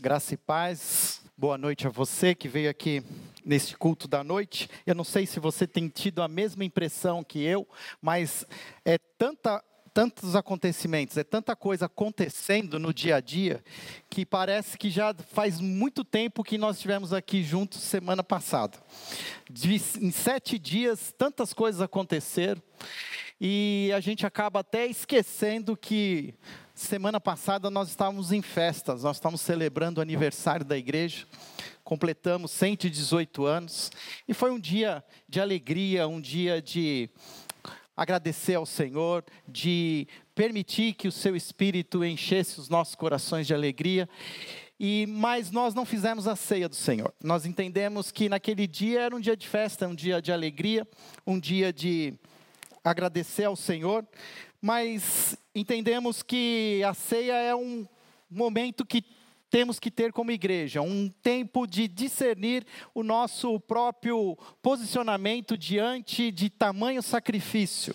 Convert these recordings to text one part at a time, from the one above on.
Graça e paz. Boa noite a você que veio aqui neste culto da noite. Eu não sei se você tem tido a mesma impressão que eu, mas é tanta tantos acontecimentos, é tanta coisa acontecendo no dia a dia, que parece que já faz muito tempo que nós estivemos aqui juntos semana passada. De, em sete dias, tantas coisas aconteceram, e a gente acaba até esquecendo que semana passada nós estávamos em festas, nós estávamos celebrando o aniversário da igreja, completamos 118 anos, e foi um dia de alegria, um dia de agradecer ao Senhor, de permitir que o seu espírito enchesse os nossos corações de alegria. E mas nós não fizemos a ceia do Senhor. Nós entendemos que naquele dia era um dia de festa, um dia de alegria, um dia de agradecer ao Senhor, mas entendemos que a ceia é um momento que temos que ter como igreja, um tempo de discernir o nosso próprio posicionamento diante de tamanho sacrifício.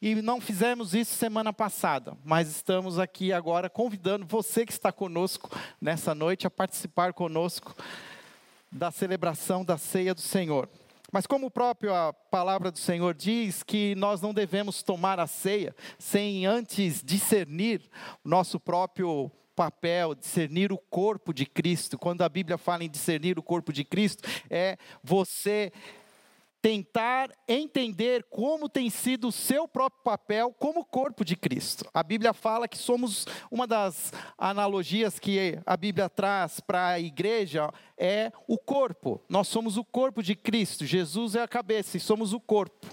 E não fizemos isso semana passada, mas estamos aqui agora convidando você que está conosco nessa noite a participar conosco da celebração da ceia do Senhor. Mas como próprio a palavra do Senhor diz que nós não devemos tomar a ceia sem antes discernir o nosso próprio papel, discernir o corpo de Cristo. Quando a Bíblia fala em discernir o corpo de Cristo, é você tentar entender como tem sido o seu próprio papel como corpo de Cristo. A Bíblia fala que somos uma das analogias que a Bíblia traz para a igreja é o corpo. Nós somos o corpo de Cristo. Jesus é a cabeça e somos o corpo.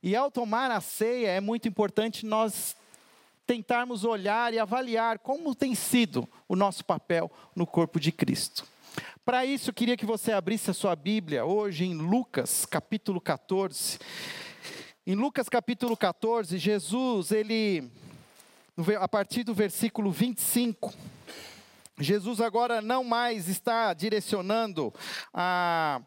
E ao tomar a ceia é muito importante nós tentarmos olhar e avaliar como tem sido o nosso papel no corpo de Cristo. Para isso, queria que você abrisse a sua Bíblia hoje em Lucas, capítulo 14. Em Lucas, capítulo 14, Jesus, ele, a partir do versículo 25, Jesus agora não mais está direcionando a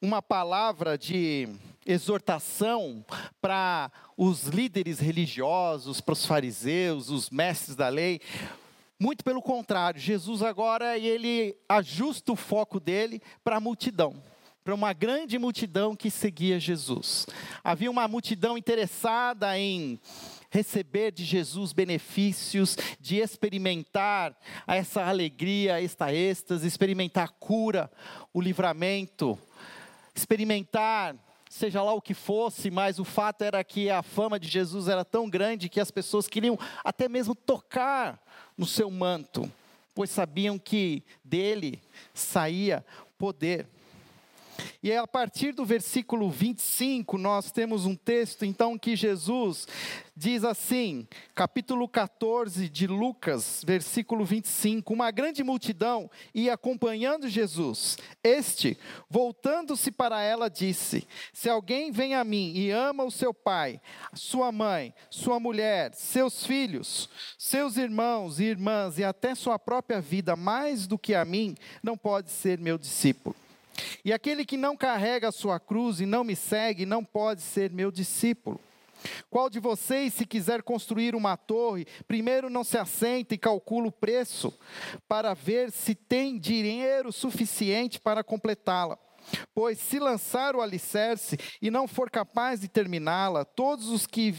uma palavra de exortação para os líderes religiosos, para os fariseus, os mestres da lei, muito pelo contrário, Jesus agora ele ajusta o foco dele para a multidão, para uma grande multidão que seguia Jesus. Havia uma multidão interessada em receber de Jesus benefícios, de experimentar essa alegria, esta êxtase, experimentar a cura, o livramento, experimentar seja lá o que fosse, mas o fato era que a fama de Jesus era tão grande que as pessoas queriam até mesmo tocar no seu manto, pois sabiam que dele saía poder. E a partir do versículo 25, nós temos um texto então que Jesus diz assim, capítulo 14 de Lucas, versículo 25: Uma grande multidão ia acompanhando Jesus. Este, voltando-se para ela, disse: Se alguém vem a mim e ama o seu pai, sua mãe, sua mulher, seus filhos, seus irmãos e irmãs e até sua própria vida mais do que a mim, não pode ser meu discípulo. E aquele que não carrega a sua cruz e não me segue, não pode ser meu discípulo. Qual de vocês, se quiser construir uma torre, primeiro não se assenta e calcula o preço, para ver se tem dinheiro suficiente para completá-la? Pois se lançar o alicerce e não for capaz de terminá-la, todos os que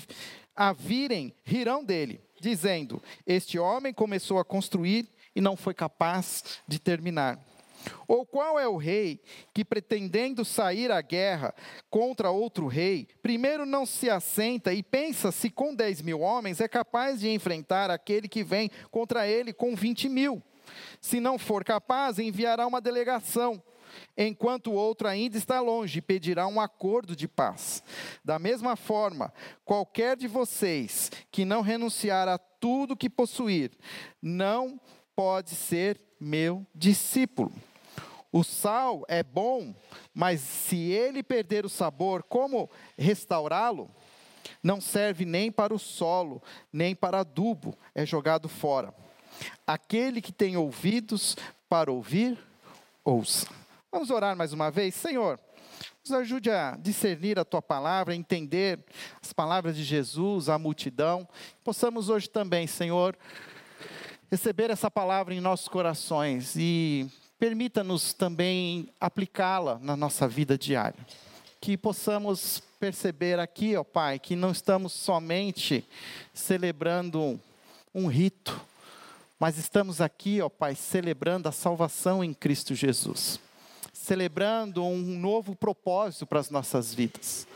a virem rirão dele, dizendo: Este homem começou a construir e não foi capaz de terminar. Ou qual é o rei que, pretendendo sair à guerra contra outro rei, primeiro não se assenta e pensa se com 10 mil homens é capaz de enfrentar aquele que vem contra ele com 20 mil? Se não for capaz, enviará uma delegação, enquanto o outro ainda está longe, pedirá um acordo de paz. Da mesma forma, qualquer de vocês que não renunciar a tudo que possuir, não pode ser meu discípulo. O sal é bom, mas se ele perder o sabor, como restaurá-lo? Não serve nem para o solo, nem para adubo, é jogado fora. Aquele que tem ouvidos para ouvir, ouça. Vamos orar mais uma vez? Senhor, nos ajude a discernir a tua palavra, a entender as palavras de Jesus, a multidão. Possamos hoje também, Senhor, receber essa palavra em nossos corações e permita-nos também aplicá-la na nossa vida diária. Que possamos perceber aqui, ó Pai, que não estamos somente celebrando um rito, mas estamos aqui, ó Pai, celebrando a salvação em Cristo Jesus. Celebrando um novo propósito para as nossas vidas.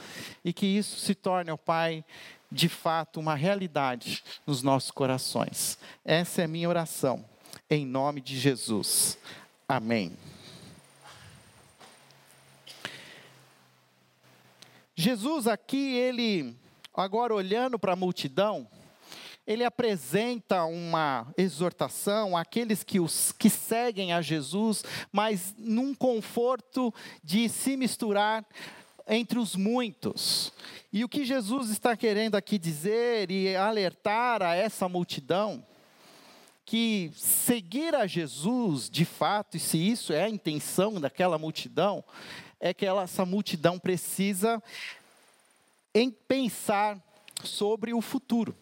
E que isso se torne, ó Pai, de fato uma realidade nos nossos corações. Essa é a minha oração, em nome de Jesus. Amém. Jesus aqui, ele, agora olhando para a multidão, ele apresenta uma exortação àqueles que, os, que seguem a Jesus, mas num conforto de se misturar entre os muitos. E o que Jesus está querendo aqui dizer e alertar a essa multidão, que seguir a Jesus, de fato, e se isso é a intenção daquela multidão, é que ela, essa multidão precisa em pensar sobre o futuro.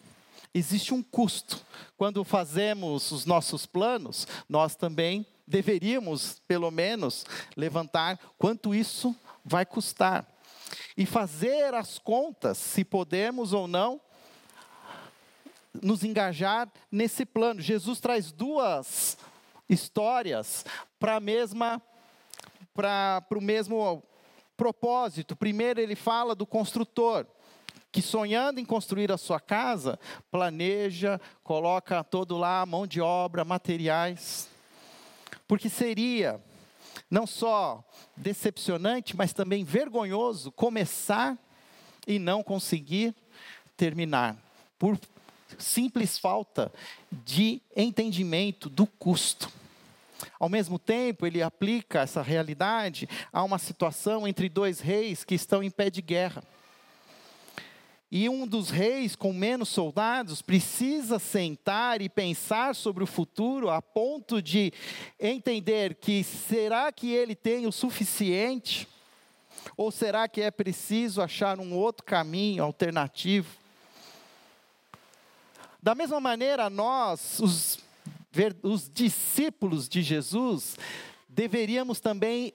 Existe um custo. Quando fazemos os nossos planos, nós também deveríamos, pelo menos, levantar quanto isso vai custar. E fazer as contas, se podemos ou não, nos engajar nesse plano. Jesus traz duas histórias para a mesma para o mesmo propósito. Primeiro ele fala do construtor que sonhando em construir a sua casa, planeja, coloca todo lá mão de obra, materiais. Porque seria não só decepcionante, mas também vergonhoso começar e não conseguir terminar, por simples falta de entendimento do custo. Ao mesmo tempo, ele aplica essa realidade a uma situação entre dois reis que estão em pé de guerra. E um dos reis com menos soldados precisa sentar e pensar sobre o futuro a ponto de entender que será que ele tem o suficiente? Ou será que é preciso achar um outro caminho alternativo? Da mesma maneira, nós, os, os discípulos de Jesus, deveríamos também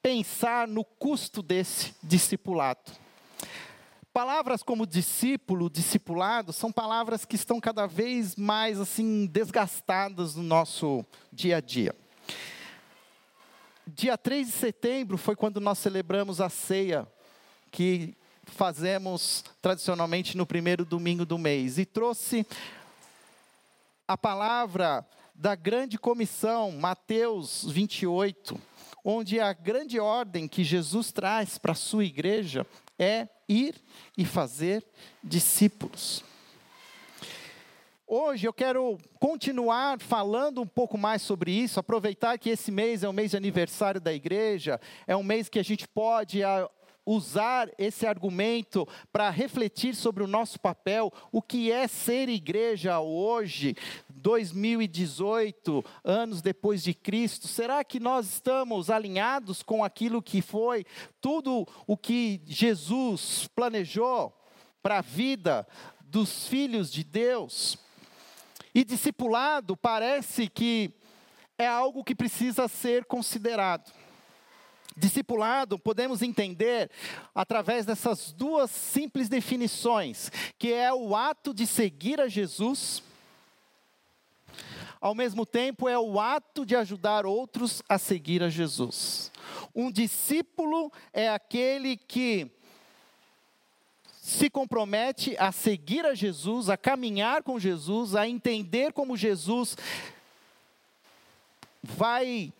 pensar no custo desse discipulado. Palavras como discípulo, discipulado, são palavras que estão cada vez mais assim desgastadas no nosso dia a dia. Dia 3 de setembro foi quando nós celebramos a ceia, que fazemos tradicionalmente no primeiro domingo do mês, e trouxe a palavra da grande comissão, Mateus 28, onde a grande ordem que Jesus traz para a sua igreja é ir e fazer discípulos. Hoje eu quero continuar falando um pouco mais sobre isso, aproveitar que esse mês é o mês de aniversário da igreja, é um mês que a gente pode usar esse argumento para refletir sobre o nosso papel, o que é ser igreja hoje, 2018, anos depois de Cristo. Será que nós estamos alinhados com aquilo que foi tudo o que Jesus planejou para a vida dos filhos de Deus? E discipulado parece que é algo que precisa ser considerado. Discipulado, podemos entender através dessas duas simples definições, que é o ato de seguir a Jesus, ao mesmo tempo é o ato de ajudar outros a seguir a Jesus. Um discípulo é aquele que se compromete a seguir a Jesus, a caminhar com Jesus, a entender como Jesus vai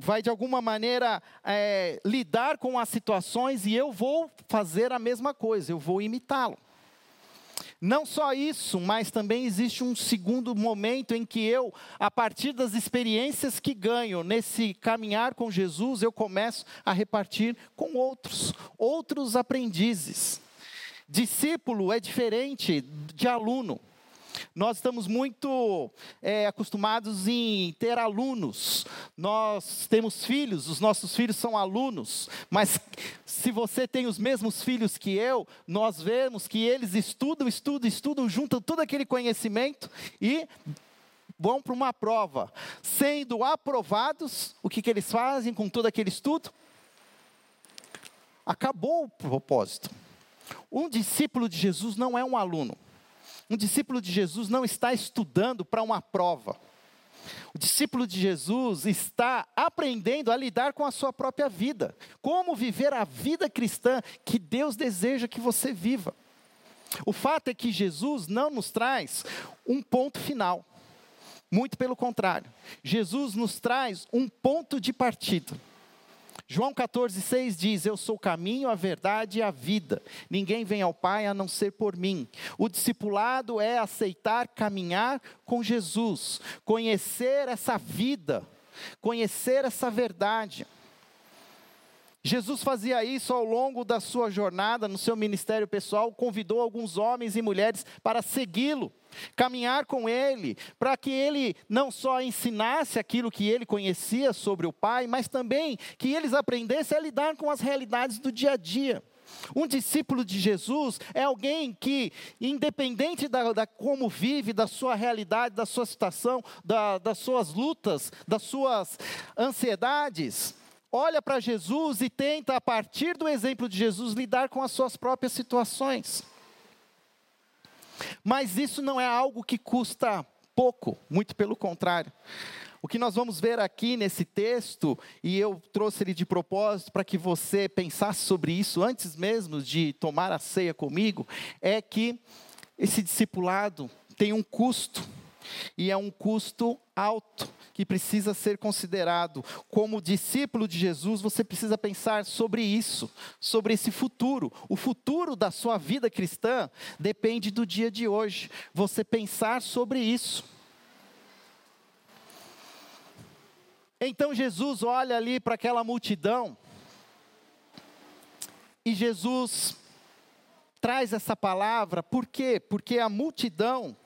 vai de alguma maneira é, lidar com as situações e eu vou fazer a mesma coisa, eu vou imitá-lo. Não só isso, mas também existe um segundo momento em que eu, a partir das experiências que ganho nesse caminhar com Jesus, eu começo a repartir com outros, outros aprendizes. Discípulo é diferente de aluno. Nós estamos muito é, acostumados em ter alunos. Nós temos filhos, os nossos filhos são alunos. Mas se você tem os mesmos filhos que eu, nós vemos que eles estudam, estudam, estudam, juntam todo aquele conhecimento e vão para uma prova. Sendo aprovados, o que, que eles fazem com todo aquele estudo? Acabou o propósito. Um discípulo de Jesus não é um aluno. Um discípulo de Jesus não está estudando para uma prova. O discípulo de Jesus está aprendendo a lidar com a sua própria vida. Como viver a vida cristã que Deus deseja que você viva. O fato é que Jesus não nos traz um ponto final. Muito pelo contrário. Jesus nos traz um ponto de partida. João 14,6 diz: Eu sou o caminho, a verdade e a vida. Ninguém vem ao Pai a não ser por mim. O discipulado é aceitar caminhar com Jesus, conhecer essa vida, conhecer essa verdade. Jesus fazia isso ao longo da sua jornada no seu ministério pessoal, convidou alguns homens e mulheres para segui-lo, caminhar com ele, para que ele não só ensinasse aquilo que ele conhecia sobre o Pai, mas também que eles aprendessem a lidar com as realidades do dia a dia. Um discípulo de Jesus é alguém que, independente da, da como vive, da sua realidade, da sua situação, da, das suas lutas, das suas ansiedades, olha para Jesus e tenta, a partir do exemplo de Jesus, lidar com as suas próprias situações. Mas isso não é algo que custa pouco, muito pelo contrário. O que nós vamos ver aqui nesse texto, e eu trouxe ele de propósito para que você pensasse sobre isso antes mesmo de tomar a ceia comigo, é que esse discipulado tem um custo, e é um custo alto que precisa ser considerado. Como discípulo de Jesus, você precisa pensar sobre isso, sobre esse futuro. O futuro da sua vida cristã depende do dia de hoje. Você pensar sobre isso. Então Jesus olha ali para aquela multidão e Jesus traz essa palavra, por quê? Porque a multidão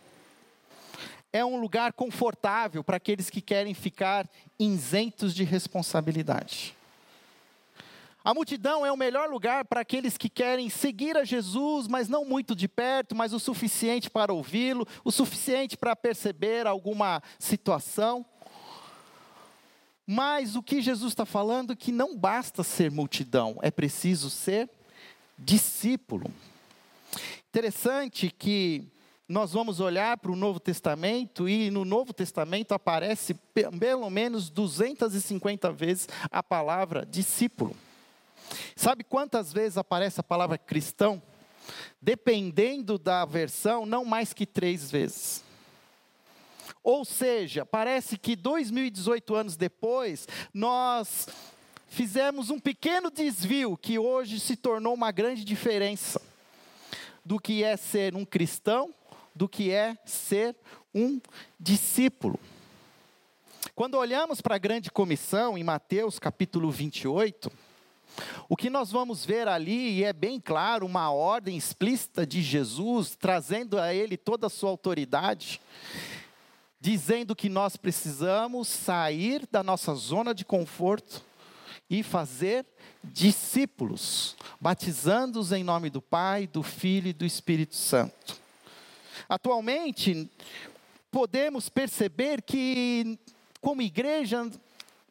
é um lugar confortável para aqueles que querem ficar isentos de responsabilidade. A multidão é o melhor lugar para aqueles que querem seguir a Jesus, mas não muito de perto, mas o suficiente para ouvi-lo, o suficiente para perceber alguma situação. Mas o que Jesus está falando é que não basta ser multidão, é preciso ser discípulo. Interessante que nós vamos olhar para o Novo Testamento e no Novo Testamento aparece pelo menos 250 vezes a palavra discípulo. Sabe quantas vezes aparece a palavra cristão? Dependendo da versão, não mais que três vezes. Ou seja, parece que 2018 anos depois, nós fizemos um pequeno desvio que hoje se tornou uma grande diferença do que é ser um cristão do que é ser um discípulo. Quando olhamos para a grande comissão em Mateus capítulo 28, o que nós vamos ver ali, e é bem claro, uma ordem explícita de Jesus, trazendo a ele toda a sua autoridade, dizendo que nós precisamos sair da nossa zona de conforto e fazer discípulos, batizando-os em nome do Pai, do Filho e do Espírito Santo. Atualmente, podemos perceber que, como igreja,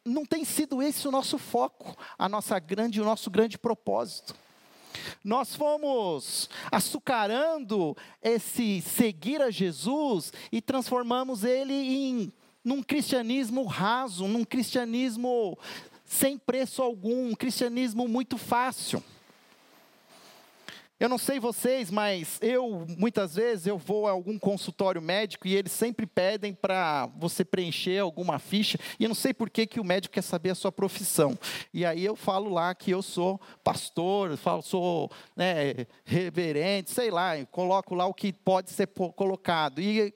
não tem sido esse o nosso foco, a nossa grande, o nosso grande propósito. Nós fomos açucarando esse seguir a Jesus e transformamos ele em num cristianismo raso, num cristianismo sem preço algum, um cristianismo muito fácil. Eu não sei vocês, mas eu muitas vezes eu vou a algum consultório médico e eles sempre pedem para você preencher alguma ficha e eu não sei por que, que o médico quer saber a sua profissão. E aí eu falo lá que eu sou pastor, falo sou né, reverente, sei lá, coloco lá o que pode ser colocado. E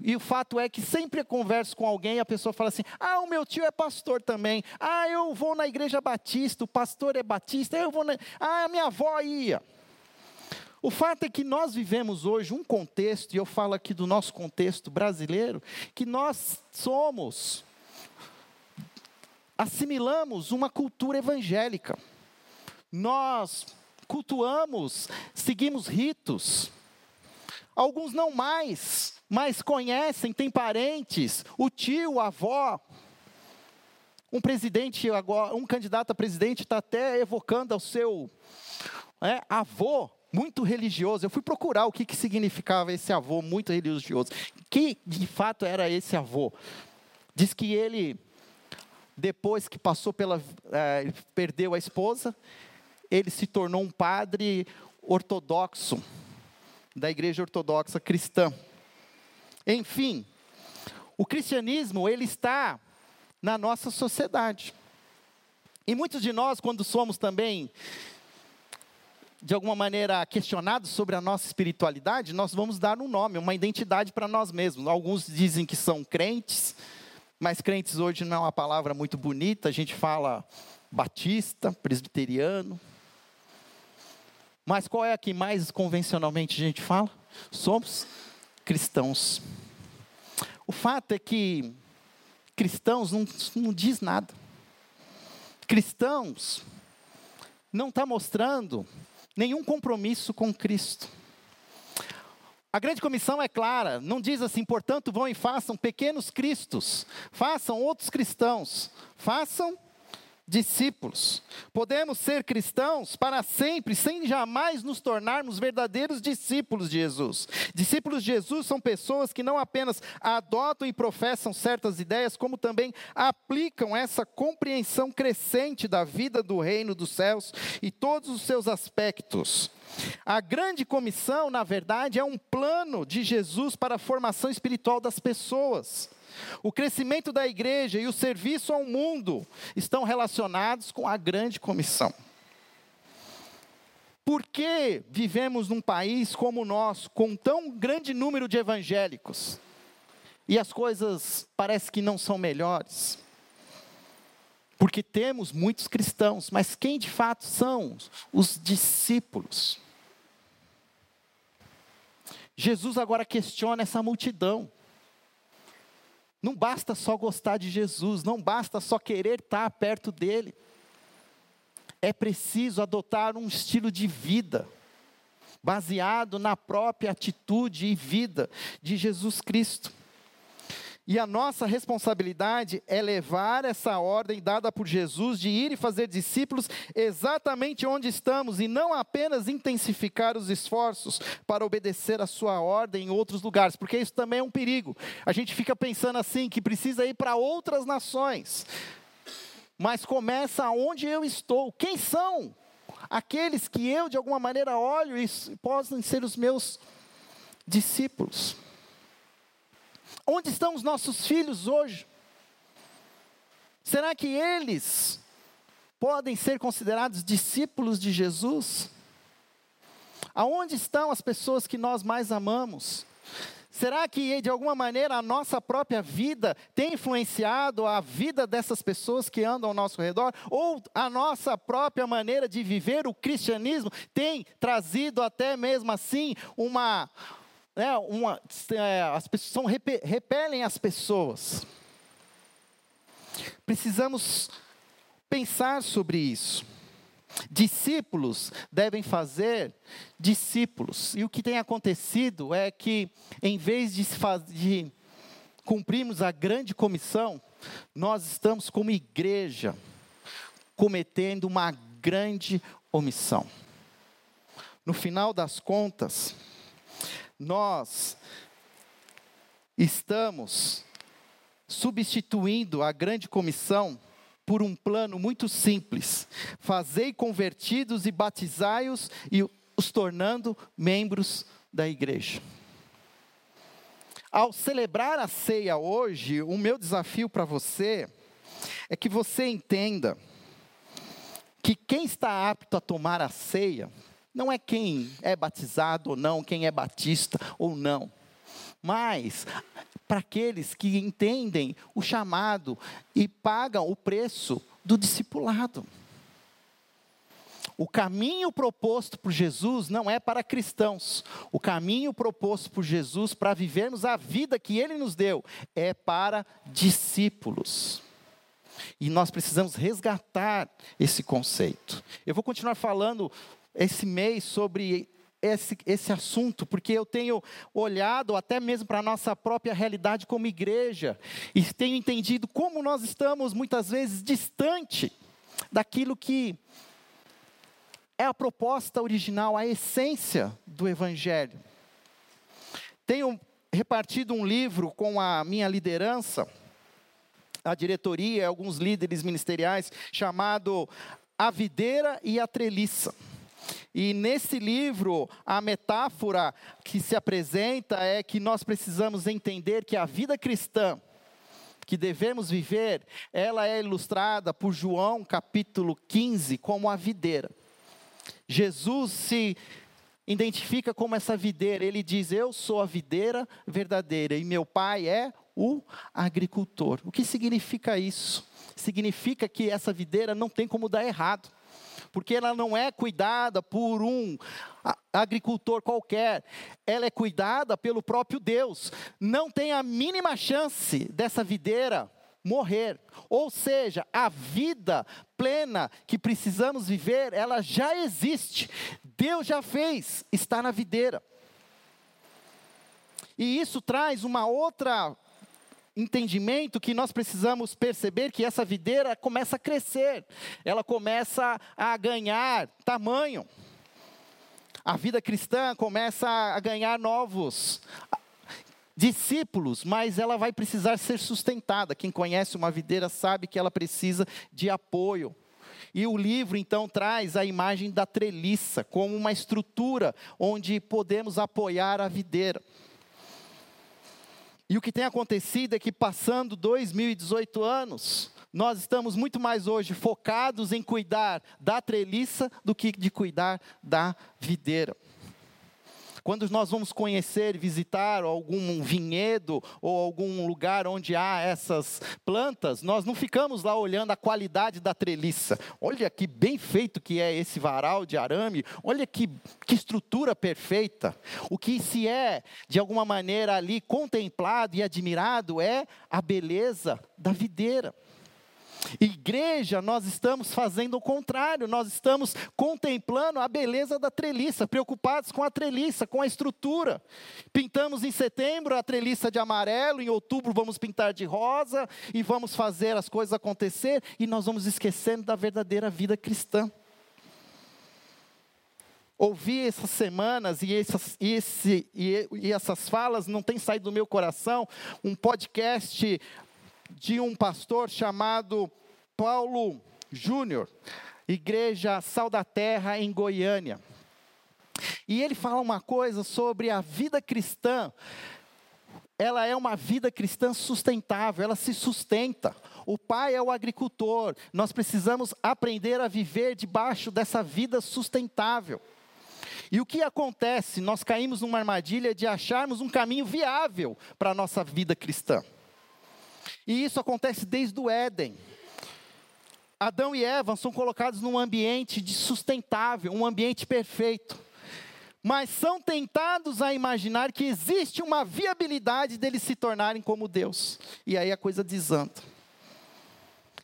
e o fato é que sempre eu converso com alguém e a pessoa fala assim: ah, o meu tio é pastor também. Ah, eu vou na igreja batista, o pastor é batista. Eu vou na... Ah, a minha avó ia. O fato é que nós vivemos hoje um contexto, e eu falo aqui do nosso contexto brasileiro, que nós somos, assimilamos uma cultura evangélica. Nós cultuamos, seguimos ritos. Alguns não mais, mas conhecem, têm parentes, o tio, a avó. Um presidente agora, um candidato a presidente está até evocando ao seu é, avô muito religioso. Eu fui procurar o que, que significava esse avô muito religioso. Que de fato era esse avô? Diz que ele, depois que passou pela. É, perdeu a esposa, ele se tornou um padre ortodoxo, da igreja ortodoxa cristã. Enfim, o cristianismo, ele está na nossa sociedade. E muitos de nós, quando somos também de alguma maneira questionados sobre a nossa espiritualidade, nós vamos dar um nome, uma identidade para nós mesmos. Alguns dizem que são crentes, mas crentes hoje não é uma palavra muito bonita, a gente fala batista, presbiteriano. Mas qual é a que mais convencionalmente a gente fala? Somos cristãos. O fato é que cristãos não, não diz nada. Cristãos não está mostrando nenhum compromisso com Cristo. A grande comissão é clara, não diz assim, portanto, vão e façam pequenos cristos, façam outros cristãos, façam discípulos. Podemos ser cristãos para sempre, sem jamais nos tornarmos verdadeiros discípulos de Jesus. Discípulos de Jesus são pessoas que não apenas adotam e professam certas ideias, como também aplicam essa compreensão crescente da vida do reino dos céus e todos os seus aspectos. A grande comissão, na verdade, é um plano de Jesus para a formação espiritual das pessoas. O crescimento da igreja e o serviço ao mundo estão relacionados com a grande comissão. Por que vivemos num país como o nosso, com tão grande número de evangélicos, e as coisas parece que não são melhores? Porque temos muitos cristãos, mas quem de fato são os discípulos? Jesus agora questiona essa multidão. Não basta só gostar de Jesus, não basta só querer estar perto dele. É preciso adotar um estilo de vida baseado na própria atitude e vida de Jesus Cristo. E a nossa responsabilidade é levar essa ordem dada por Jesus de ir e fazer discípulos exatamente onde estamos e não apenas intensificar os esforços para obedecer a sua ordem em outros lugares, porque isso também é um perigo. A gente fica pensando assim que precisa ir para outras nações. Mas começa onde eu estou. Quem são aqueles que eu de alguma maneira olho e possam ser os meus discípulos? Onde estão os nossos filhos hoje? Será que eles podem ser considerados discípulos de Jesus? Aonde estão as pessoas que nós mais amamos? Será que de alguma maneira a nossa própria vida tem influenciado a vida dessas pessoas que andam ao nosso redor? Ou a nossa própria maneira de viver o cristianismo tem trazido até mesmo assim uma, né, uma, é, as pessoas são, repelem as pessoas. Precisamos pensar sobre isso. Discípulos devem fazer discípulos. E o que tem acontecido é que, em vez de, de cumprirmos a grande comissão, nós estamos, como igreja, cometendo uma grande omissão. No final das contas, nós estamos substituindo a grande comissão por um plano muito simples: fazei convertidos e batizai-os e os tornando membros da igreja. Ao celebrar a ceia hoje, o meu desafio para você é que você entenda que quem está apto a tomar a ceia não é quem é batizado ou não, quem é batista ou não. Mas para aqueles que entendem o chamado e pagam o preço do discipulado. O caminho proposto por Jesus não é para cristãos. O caminho proposto por Jesus para vivermos a vida que ele nos deu é para discípulos. E nós precisamos resgatar esse conceito. Eu vou continuar falando esse mês sobre esse, esse assunto, porque eu tenho olhado até mesmo para a nossa própria realidade como igreja, e tenho entendido como nós estamos muitas vezes distante daquilo que é a proposta original, a essência do Evangelho. Tenho repartido um livro com a minha liderança, a diretoria, alguns líderes ministeriais, chamado A Videira e a Treliça. E nesse livro, a metáfora que se apresenta é que nós precisamos entender que a vida cristã que devemos viver, ela é ilustrada por João capítulo 15 como a videira. Jesus se identifica como essa videira, ele diz: Eu sou a videira verdadeira e meu pai é o agricultor. O que significa isso? Significa que essa videira não tem como dar errado porque ela não é cuidada por um agricultor qualquer, ela é cuidada pelo próprio Deus. Não tem a mínima chance dessa videira morrer. Ou seja, a vida plena que precisamos viver, ela já existe. Deus já fez, está na videira. E isso traz uma outra entendimento que nós precisamos perceber que essa videira começa a crescer, ela começa a ganhar tamanho. A vida cristã começa a ganhar novos discípulos, mas ela vai precisar ser sustentada. Quem conhece uma videira sabe que ela precisa de apoio. E o livro então traz a imagem da treliça como uma estrutura onde podemos apoiar a videira. E o que tem acontecido é que, passando 2018 anos, nós estamos muito mais hoje focados em cuidar da treliça do que de cuidar da videira. Quando nós vamos conhecer, visitar algum vinhedo ou algum lugar onde há essas plantas, nós não ficamos lá olhando a qualidade da treliça. Olha que bem feito que é esse varal de arame, olha que, que estrutura perfeita. O que se é, de alguma maneira, ali contemplado e admirado é a beleza da videira. Igreja, nós estamos fazendo o contrário, nós estamos contemplando a beleza da treliça, preocupados com a treliça, com a estrutura. Pintamos em setembro a treliça de amarelo, em outubro vamos pintar de rosa e vamos fazer as coisas acontecer e nós vamos esquecendo da verdadeira vida cristã. Ouvi essas semanas e, essas, e, esse, e, e essas falas não têm saído do meu coração, um podcast de um pastor chamado Paulo Júnior, Igreja Sal da Terra em Goiânia. E ele fala uma coisa sobre a vida cristã. Ela é uma vida cristã sustentável, ela se sustenta. O pai é o agricultor. Nós precisamos aprender a viver debaixo dessa vida sustentável. E o que acontece? Nós caímos numa armadilha de acharmos um caminho viável para a nossa vida cristã. E isso acontece desde o Éden. Adão e Eva são colocados num ambiente de sustentável, um ambiente perfeito. Mas são tentados a imaginar que existe uma viabilidade deles se tornarem como Deus. E aí a coisa desanda.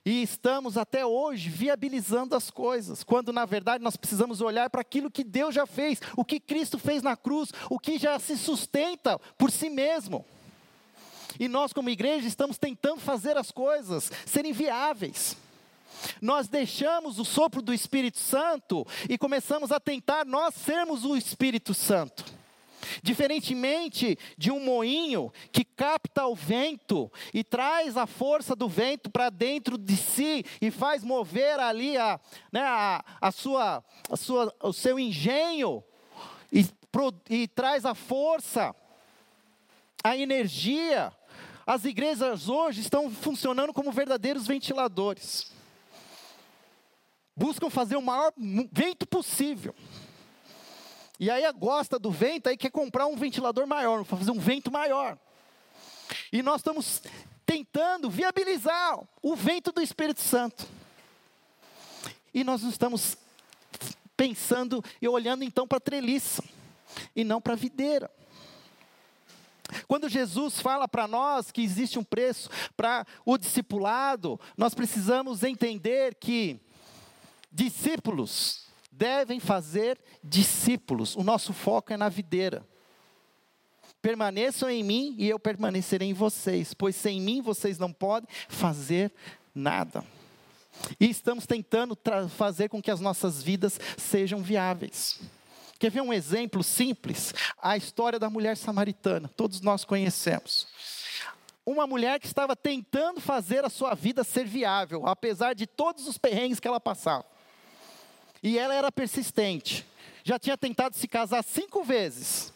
E estamos até hoje viabilizando as coisas, quando na verdade nós precisamos olhar para aquilo que Deus já fez, o que Cristo fez na cruz, o que já se sustenta por si mesmo. E nós, como igreja, estamos tentando fazer as coisas serem viáveis. Nós deixamos o sopro do Espírito Santo e começamos a tentar nós sermos o Espírito Santo. Diferentemente de um moinho que capta o vento e traz a força do vento para dentro de si e faz mover ali a, né, a, a, sua, a sua, o seu engenho e, pro, e traz a força, a energia as igrejas hoje estão funcionando como verdadeiros ventiladores. Buscam fazer o maior vento possível. E aí gosta do vento, aí quer comprar um ventilador maior, fazer um vento maior. E nós estamos tentando viabilizar o vento do Espírito Santo. E nós não estamos pensando e olhando então para a treliça e não para a videira. Quando Jesus fala para nós que existe um preço para o discipulado, nós precisamos entender que discípulos devem fazer discípulos. O nosso foco é na videira. Permaneçam em mim e eu permanecerei em vocês, pois sem mim vocês não podem fazer nada. E estamos tentando fazer com que as nossas vidas sejam viáveis. Quer ver um exemplo simples? A história da mulher samaritana, todos nós conhecemos. Uma mulher que estava tentando fazer a sua vida ser viável, apesar de todos os perrengues que ela passava. E ela era persistente. Já tinha tentado se casar cinco vezes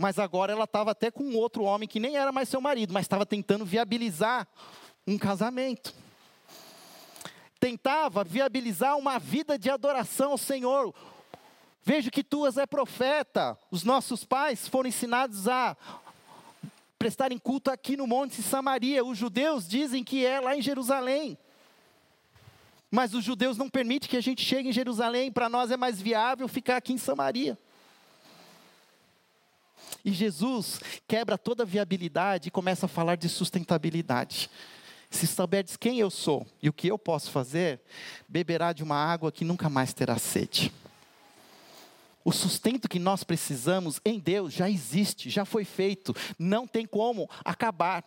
mas agora ela estava até com outro homem que nem era mais seu marido, mas estava tentando viabilizar um casamento. Tentava viabilizar uma vida de adoração ao Senhor. Vejo que tu és profeta. Os nossos pais foram ensinados a prestarem culto aqui no Monte Samaria. Os judeus dizem que é lá em Jerusalém. Mas os judeus não permitem que a gente chegue em Jerusalém. Para nós é mais viável ficar aqui em Samaria. E Jesus quebra toda a viabilidade e começa a falar de sustentabilidade. Se souberes quem eu sou e o que eu posso fazer, beberá de uma água que nunca mais terá sede. O sustento que nós precisamos em Deus já existe, já foi feito, não tem como acabar.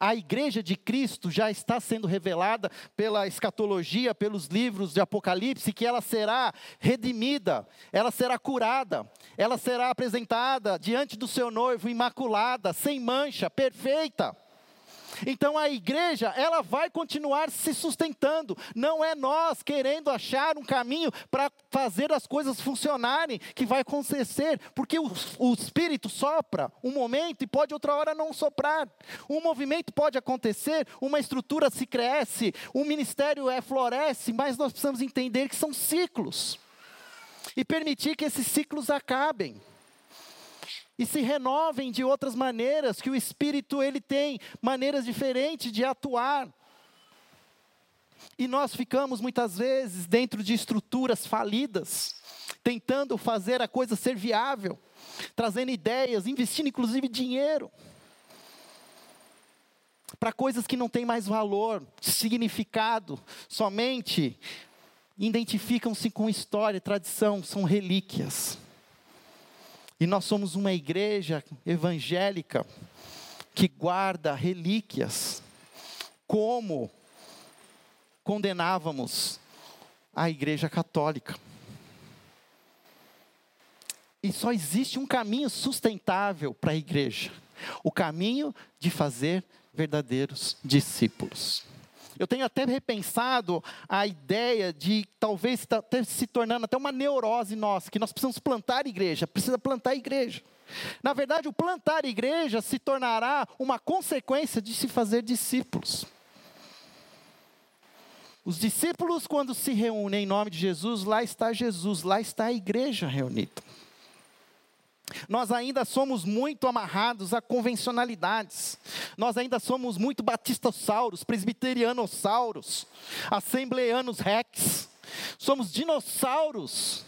A igreja de Cristo já está sendo revelada pela escatologia, pelos livros de Apocalipse, que ela será redimida, ela será curada, ela será apresentada diante do seu noivo imaculada, sem mancha, perfeita. Então a igreja, ela vai continuar se sustentando. Não é nós querendo achar um caminho para fazer as coisas funcionarem que vai acontecer, porque o, o Espírito sopra um momento e pode outra hora não soprar. Um movimento pode acontecer, uma estrutura se cresce, um ministério é floresce, mas nós precisamos entender que são ciclos e permitir que esses ciclos acabem e se renovem de outras maneiras, que o Espírito ele tem maneiras diferentes de atuar. E nós ficamos muitas vezes dentro de estruturas falidas, tentando fazer a coisa ser viável, trazendo ideias, investindo inclusive dinheiro para coisas que não têm mais valor, significado, somente identificam-se com história, tradição, são relíquias. E nós somos uma igreja evangélica que guarda relíquias, como condenávamos a igreja católica. E só existe um caminho sustentável para a igreja: o caminho de fazer verdadeiros discípulos. Eu tenho até repensado a ideia de talvez se tornando até uma neurose nossa, que nós precisamos plantar igreja, precisa plantar igreja. Na verdade, o plantar igreja se tornará uma consequência de se fazer discípulos. Os discípulos, quando se reúnem em nome de Jesus, lá está Jesus, lá está a igreja reunida. Nós ainda somos muito amarrados a convencionalidades. Nós ainda somos muito batistossauros, presbiterianosauros, assembleanos rex. Somos dinossauros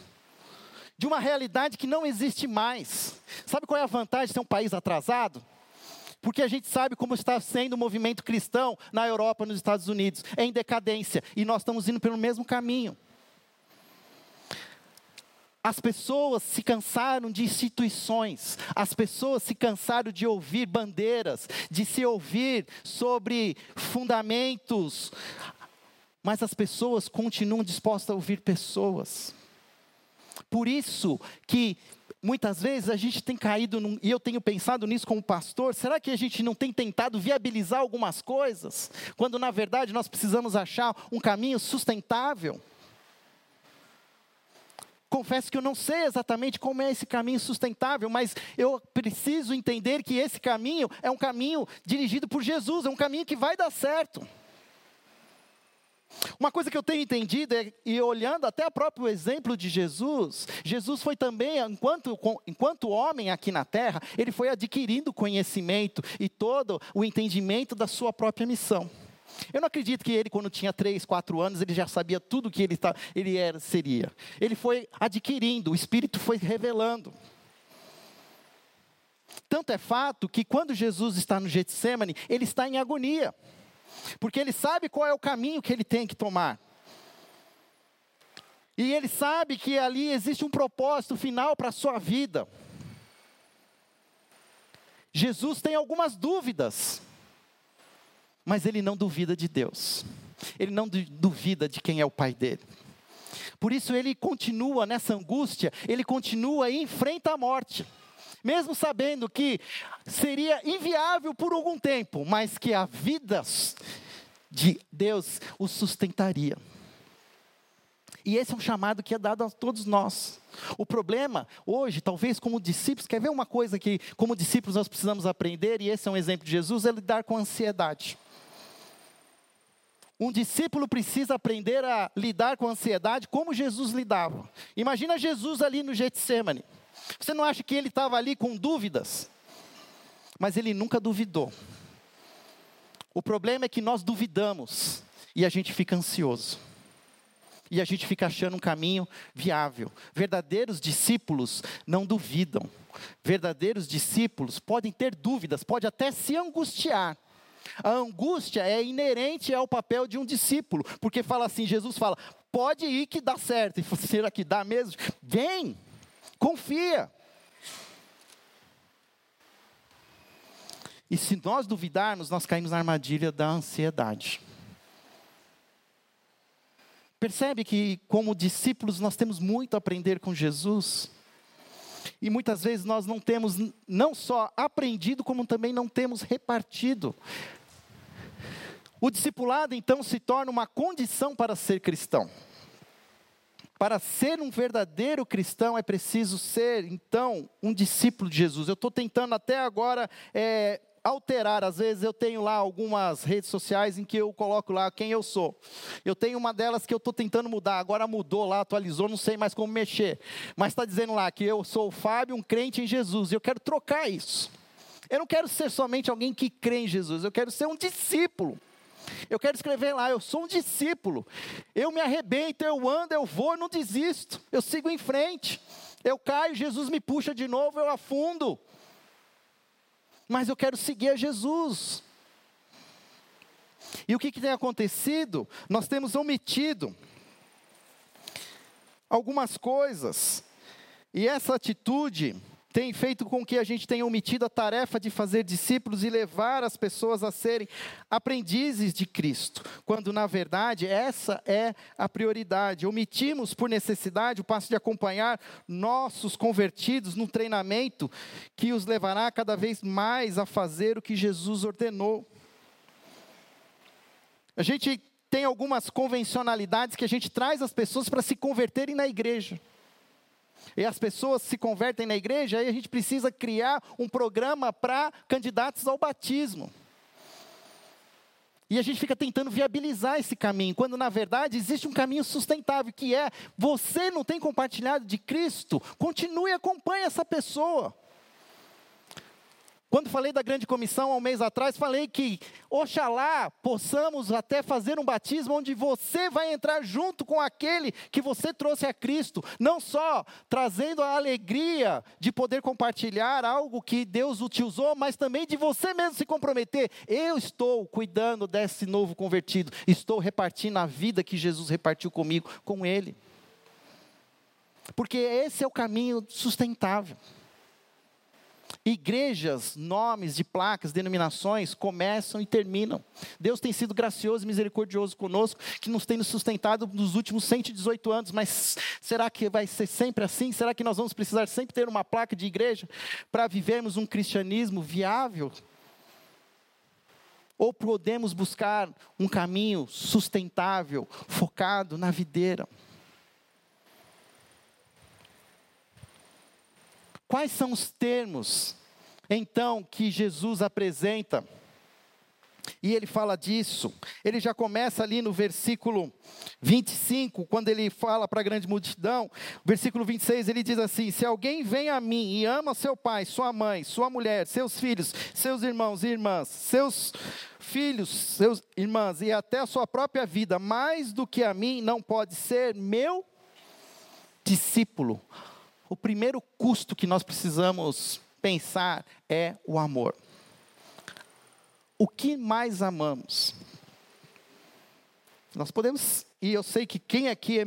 de uma realidade que não existe mais. Sabe qual é a vantagem de ser um país atrasado? Porque a gente sabe como está sendo o movimento cristão na Europa, nos Estados Unidos, é em decadência, e nós estamos indo pelo mesmo caminho. As pessoas se cansaram de instituições, as pessoas se cansaram de ouvir bandeiras, de se ouvir sobre fundamentos, mas as pessoas continuam dispostas a ouvir pessoas. Por isso que muitas vezes a gente tem caído, num, e eu tenho pensado nisso como pastor, será que a gente não tem tentado viabilizar algumas coisas, quando na verdade nós precisamos achar um caminho sustentável? Confesso que eu não sei exatamente como é esse caminho sustentável, mas eu preciso entender que esse caminho é um caminho dirigido por Jesus, é um caminho que vai dar certo. Uma coisa que eu tenho entendido é, e olhando até o próprio exemplo de Jesus, Jesus foi também, enquanto, enquanto homem aqui na terra, ele foi adquirindo conhecimento e todo o entendimento da sua própria missão. Eu não acredito que ele, quando tinha três, quatro anos, ele já sabia tudo o que ele, tá, ele era, seria. Ele foi adquirindo, o Espírito foi revelando. Tanto é fato que quando Jesus está no Getsemane, ele está em agonia. Porque ele sabe qual é o caminho que ele tem que tomar. E ele sabe que ali existe um propósito final para a sua vida. Jesus tem algumas dúvidas, mas ele não duvida de Deus, ele não duvida de quem é o Pai dele. Por isso ele continua nessa angústia, ele continua e enfrenta a morte, mesmo sabendo que seria inviável por algum tempo, mas que a vida de Deus o sustentaria. E esse é um chamado que é dado a todos nós. O problema, hoje, talvez como discípulos, quer ver uma coisa que, como discípulos, nós precisamos aprender, e esse é um exemplo de Jesus, é lidar com a ansiedade. Um discípulo precisa aprender a lidar com a ansiedade como Jesus lidava. Imagina Jesus ali no Getsemane. Você não acha que ele estava ali com dúvidas? Mas ele nunca duvidou. O problema é que nós duvidamos e a gente fica ansioso e a gente fica achando um caminho viável. Verdadeiros discípulos não duvidam. Verdadeiros discípulos podem ter dúvidas, pode até se angustiar. A angústia é inerente ao papel de um discípulo, porque fala assim, Jesus fala: "Pode ir que dá certo". E será que dá mesmo? Vem. Confia. E se nós duvidarmos, nós caímos na armadilha da ansiedade. Percebe que, como discípulos, nós temos muito a aprender com Jesus. E muitas vezes nós não temos não só aprendido, como também não temos repartido. O discipulado então se torna uma condição para ser cristão. Para ser um verdadeiro cristão é preciso ser, então, um discípulo de Jesus. Eu estou tentando até agora é, alterar. Às vezes eu tenho lá algumas redes sociais em que eu coloco lá quem eu sou. Eu tenho uma delas que eu estou tentando mudar, agora mudou lá, atualizou, não sei mais como mexer. Mas está dizendo lá que eu sou o Fábio, um crente em Jesus. E eu quero trocar isso. Eu não quero ser somente alguém que crê em Jesus, eu quero ser um discípulo. Eu quero escrever lá, eu sou um discípulo. Eu me arrebento, eu ando, eu vou, eu não desisto. Eu sigo em frente. Eu caio, Jesus me puxa de novo, eu afundo mas eu quero seguir a Jesus. E o que, que tem acontecido? Nós temos omitido algumas coisas, e essa atitude tem feito com que a gente tenha omitido a tarefa de fazer discípulos e levar as pessoas a serem aprendizes de Cristo, quando na verdade essa é a prioridade. Omitimos por necessidade o passo de acompanhar nossos convertidos no treinamento que os levará cada vez mais a fazer o que Jesus ordenou. A gente tem algumas convencionalidades que a gente traz as pessoas para se converterem na igreja e as pessoas se convertem na igreja, aí a gente precisa criar um programa para candidatos ao batismo. E a gente fica tentando viabilizar esse caminho, quando na verdade existe um caminho sustentável, que é: você não tem compartilhado de Cristo, continue e acompanhe essa pessoa. Quando falei da grande comissão há um mês atrás, falei que, oxalá, possamos até fazer um batismo onde você vai entrar junto com aquele que você trouxe a Cristo, não só trazendo a alegria de poder compartilhar algo que Deus utilizou, mas também de você mesmo se comprometer. Eu estou cuidando desse novo convertido, estou repartindo a vida que Jesus repartiu comigo, com ele. Porque esse é o caminho sustentável. Igrejas, nomes de placas, denominações começam e terminam. Deus tem sido gracioso e misericordioso conosco, que nos tem nos sustentado nos últimos 118 anos, mas será que vai ser sempre assim? Será que nós vamos precisar sempre ter uma placa de igreja para vivermos um cristianismo viável? Ou podemos buscar um caminho sustentável, focado na videira? Quais são os termos, então, que Jesus apresenta? E ele fala disso. Ele já começa ali no versículo 25, quando ele fala para a grande multidão. Versículo 26, ele diz assim: Se alguém vem a mim e ama seu pai, sua mãe, sua mulher, seus filhos, seus irmãos e irmãs, seus filhos, seus irmãs e até a sua própria vida, mais do que a mim, não pode ser meu discípulo o primeiro custo que nós precisamos pensar é o amor. O que mais amamos? Nós podemos, e eu sei que quem aqui é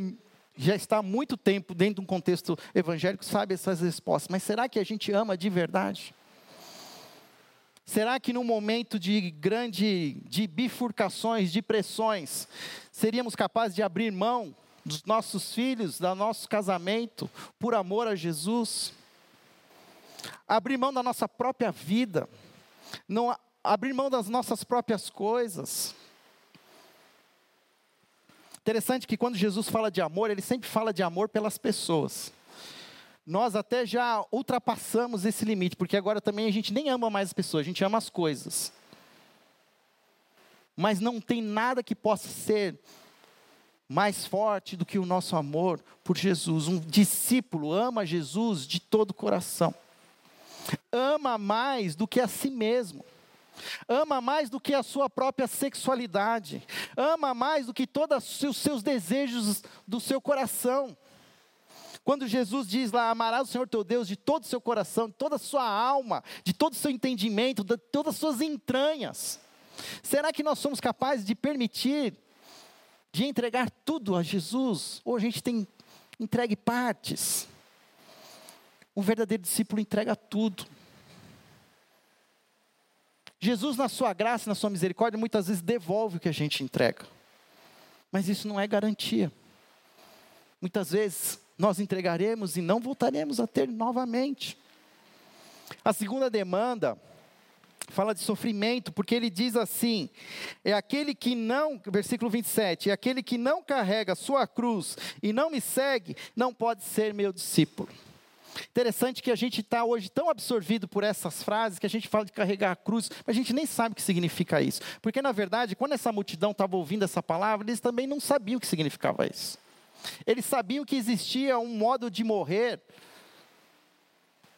já está há muito tempo dentro de um contexto evangélico, sabe essas respostas. Mas será que a gente ama de verdade? Será que num momento de grande de bifurcações, de pressões, seríamos capazes de abrir mão dos nossos filhos, do nosso casamento, por amor a Jesus? Abrir mão da nossa própria vida, não abrir mão das nossas próprias coisas. Interessante que quando Jesus fala de amor, ele sempre fala de amor pelas pessoas. Nós até já ultrapassamos esse limite, porque agora também a gente nem ama mais as pessoas, a gente ama as coisas. Mas não tem nada que possa ser mais forte do que o nosso amor por Jesus. Um discípulo ama Jesus de todo o coração. Ama mais do que a si mesmo ama mais do que a sua própria sexualidade, ama mais do que todos os seus desejos do seu coração. Quando Jesus diz lá, amarás o Senhor teu Deus de todo o seu coração, de toda a sua alma, de todo o seu entendimento, de todas as suas entranhas. Será que nós somos capazes de permitir, de entregar tudo a Jesus? Ou a gente tem entregue partes? Um verdadeiro discípulo entrega tudo. Jesus, na sua graça, na sua misericórdia, muitas vezes devolve o que a gente entrega. Mas isso não é garantia. Muitas vezes nós entregaremos e não voltaremos a ter novamente. A segunda demanda fala de sofrimento, porque ele diz assim: é aquele que não, versículo 27, é aquele que não carrega a sua cruz e não me segue, não pode ser meu discípulo. Interessante que a gente está hoje tão absorvido por essas frases que a gente fala de carregar a cruz, mas a gente nem sabe o que significa isso. Porque, na verdade, quando essa multidão estava ouvindo essa palavra, eles também não sabiam o que significava isso. Eles sabiam que existia um modo de morrer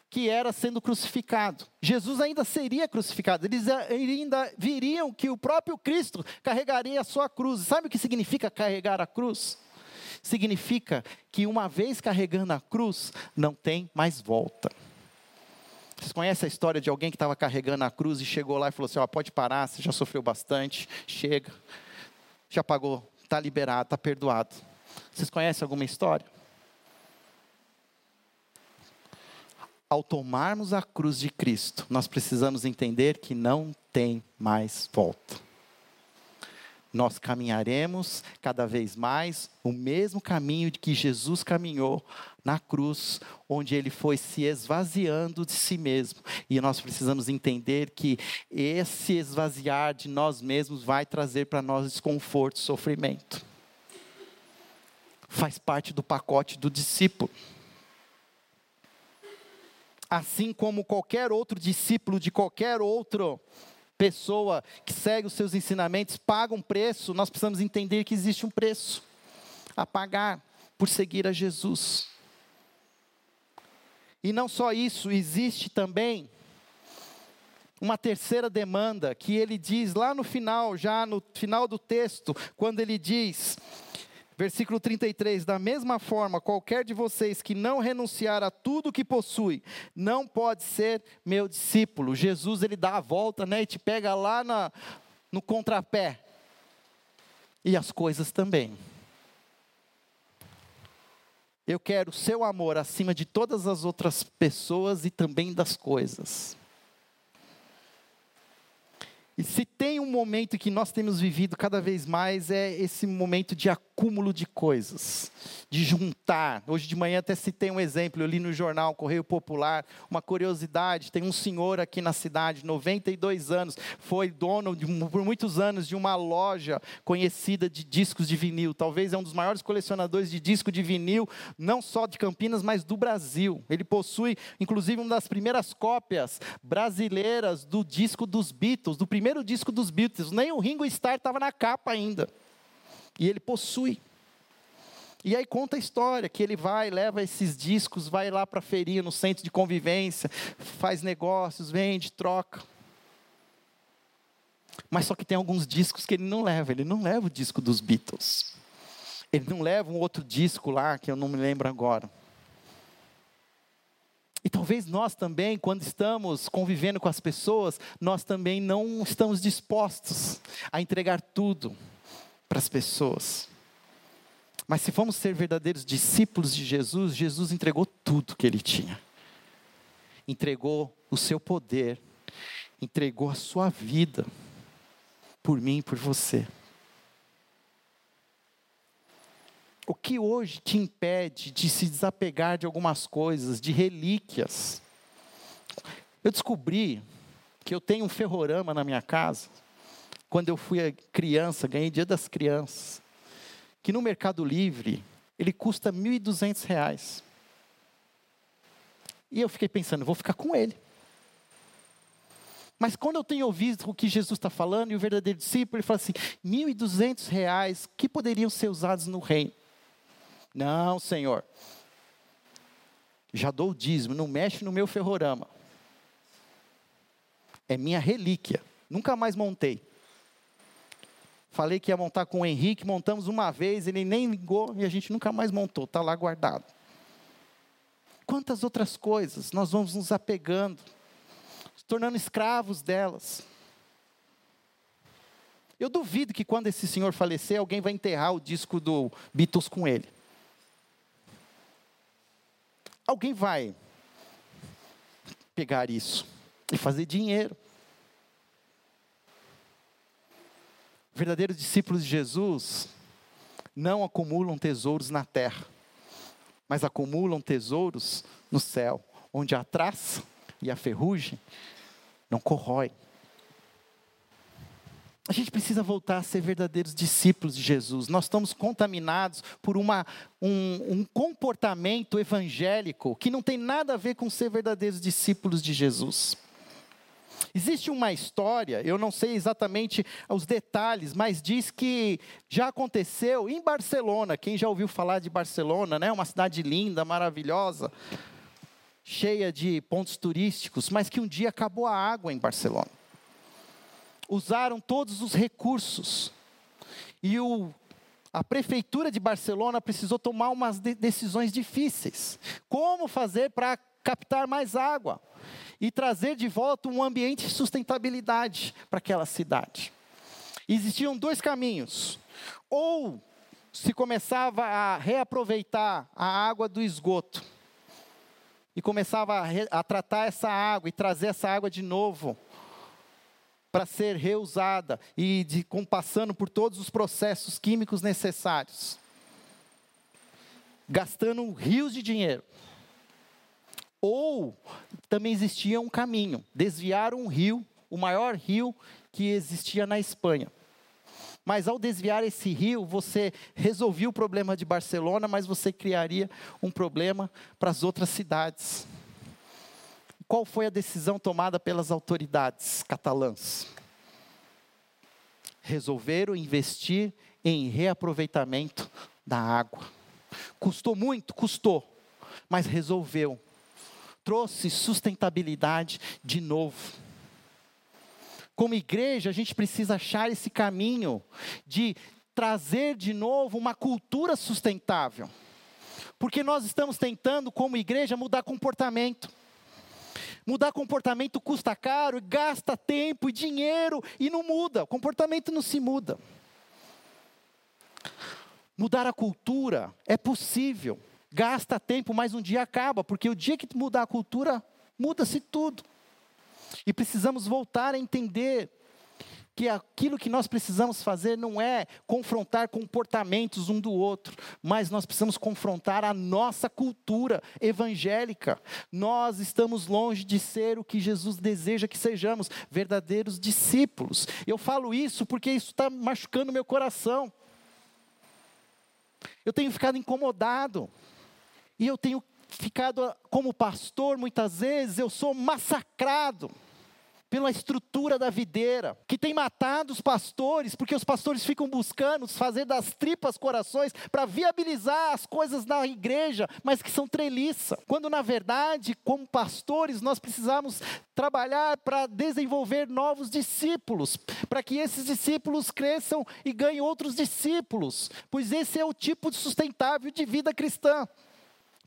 que era sendo crucificado. Jesus ainda seria crucificado. Eles ainda viriam que o próprio Cristo carregaria a sua cruz. Sabe o que significa carregar a cruz? Significa que uma vez carregando a cruz, não tem mais volta. Vocês conhecem a história de alguém que estava carregando a cruz e chegou lá e falou assim: ó, pode parar, você já sofreu bastante, chega, já pagou, está liberado, está perdoado. Vocês conhecem alguma história? Ao tomarmos a cruz de Cristo, nós precisamos entender que não tem mais volta nós caminharemos cada vez mais o mesmo caminho de que Jesus caminhou na cruz, onde ele foi se esvaziando de si mesmo. E nós precisamos entender que esse esvaziar de nós mesmos vai trazer para nós desconforto, sofrimento. Faz parte do pacote do discípulo. Assim como qualquer outro discípulo de qualquer outro pessoa que segue os seus ensinamentos paga um preço, nós precisamos entender que existe um preço a pagar por seguir a Jesus. E não só isso, existe também uma terceira demanda que ele diz lá no final, já no final do texto, quando ele diz: Versículo 33: Da mesma forma, qualquer de vocês que não renunciar a tudo que possui, não pode ser meu discípulo. Jesus, ele dá a volta, né, e te pega lá na, no contrapé. E as coisas também. Eu quero o seu amor acima de todas as outras pessoas e também das coisas. E se tem um momento que nós temos vivido cada vez mais, é esse momento de acúmulo de coisas, de juntar. Hoje de manhã até citei um exemplo, eu li no jornal Correio Popular, uma curiosidade, tem um senhor aqui na cidade, 92 anos, foi dono de, por muitos anos de uma loja conhecida de discos de vinil, talvez é um dos maiores colecionadores de disco de vinil, não só de Campinas, mas do Brasil. Ele possui, inclusive, uma das primeiras cópias brasileiras do disco dos Beatles, do primeiro primeiro disco dos Beatles, nem o Ringo Starr estava na capa ainda. E ele possui. E aí conta a história que ele vai, leva esses discos, vai lá para a feirinha, no centro de convivência, faz negócios, vende, troca. Mas só que tem alguns discos que ele não leva. Ele não leva o disco dos Beatles. Ele não leva um outro disco lá, que eu não me lembro agora. E talvez nós também, quando estamos convivendo com as pessoas, nós também não estamos dispostos a entregar tudo para as pessoas. Mas se formos ser verdadeiros discípulos de Jesus, Jesus entregou tudo que ele tinha. Entregou o seu poder, entregou a sua vida por mim e por você. O que hoje te impede de se desapegar de algumas coisas, de relíquias? Eu descobri que eu tenho um ferrorama na minha casa. Quando eu fui criança, ganhei Dia das Crianças que no Mercado Livre ele custa R$ 1.200. E eu fiquei pensando, vou ficar com ele. Mas quando eu tenho ouvido o que Jesus está falando, e o verdadeiro discípulo, ele fala assim: R$ 1.200 que poderiam ser usados no reino. Não, Senhor. Já dou o dízimo, não mexe no meu ferrorama. É minha relíquia. Nunca mais montei. Falei que ia montar com o Henrique, montamos uma vez, ele nem ligou e a gente nunca mais montou, está lá guardado. Quantas outras coisas nós vamos nos apegando, se tornando escravos delas. Eu duvido que quando esse senhor falecer, alguém vai enterrar o disco do Beatles com ele. Alguém vai pegar isso e fazer dinheiro. Verdadeiros discípulos de Jesus não acumulam tesouros na terra, mas acumulam tesouros no céu, onde a traça e a ferrugem não corroem. A gente precisa voltar a ser verdadeiros discípulos de Jesus. Nós estamos contaminados por uma, um, um, comportamento evangélico que não tem nada a ver com ser verdadeiros discípulos de Jesus. Existe uma história, eu não sei exatamente os detalhes, mas diz que já aconteceu em Barcelona. Quem já ouviu falar de Barcelona, né? Uma cidade linda, maravilhosa, cheia de pontos turísticos, mas que um dia acabou a água em Barcelona. Usaram todos os recursos. E o a prefeitura de Barcelona precisou tomar umas decisões difíceis. Como fazer para captar mais água? e trazer de volta um ambiente de sustentabilidade para aquela cidade. Existiam dois caminhos. Ou se começava a reaproveitar a água do esgoto e começava a, re, a tratar essa água e trazer essa água de novo para ser reusada e de, com, passando por todos os processos químicos necessários, gastando rios de dinheiro. Ou também existia um caminho, desviar um rio, o maior rio que existia na Espanha. Mas ao desviar esse rio, você resolvia o problema de Barcelona, mas você criaria um problema para as outras cidades. Qual foi a decisão tomada pelas autoridades catalãs? Resolveram investir em reaproveitamento da água. Custou muito? Custou. Mas resolveu trouxe sustentabilidade de novo. Como igreja, a gente precisa achar esse caminho de trazer de novo uma cultura sustentável. Porque nós estamos tentando, como igreja, mudar comportamento. Mudar comportamento custa caro, gasta tempo e dinheiro e não muda, o comportamento não se muda. Mudar a cultura é possível gasta tempo, mas um dia acaba, porque o dia que mudar a cultura, muda-se tudo. E precisamos voltar a entender que aquilo que nós precisamos fazer não é confrontar comportamentos um do outro, mas nós precisamos confrontar a nossa cultura evangélica. Nós estamos longe de ser o que Jesus deseja que sejamos, verdadeiros discípulos. Eu falo isso porque isso está machucando meu coração. Eu tenho ficado incomodado. E eu tenho ficado como pastor, muitas vezes eu sou massacrado pela estrutura da videira, que tem matado os pastores, porque os pastores ficam buscando fazer das tripas corações para viabilizar as coisas na igreja, mas que são treliça. Quando na verdade, como pastores, nós precisamos trabalhar para desenvolver novos discípulos, para que esses discípulos cresçam e ganhem outros discípulos, pois esse é o tipo de sustentável de vida cristã.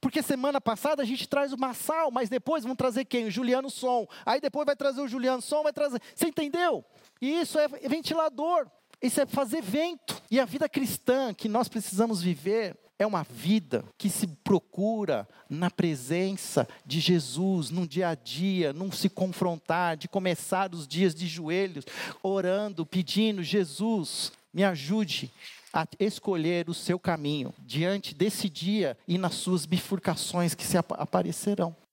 Porque semana passada a gente traz o Massal, mas depois vão trazer quem? O Juliano Som. Aí depois vai trazer o Juliano Som, vai trazer. Você entendeu? E isso é ventilador. Isso é fazer vento. E a vida cristã que nós precisamos viver é uma vida que se procura na presença de Jesus, no dia a dia, num se confrontar, de começar os dias de joelhos, orando, pedindo: Jesus, me ajude a escolher o seu caminho diante desse dia e nas suas bifurcações que se aparecerão.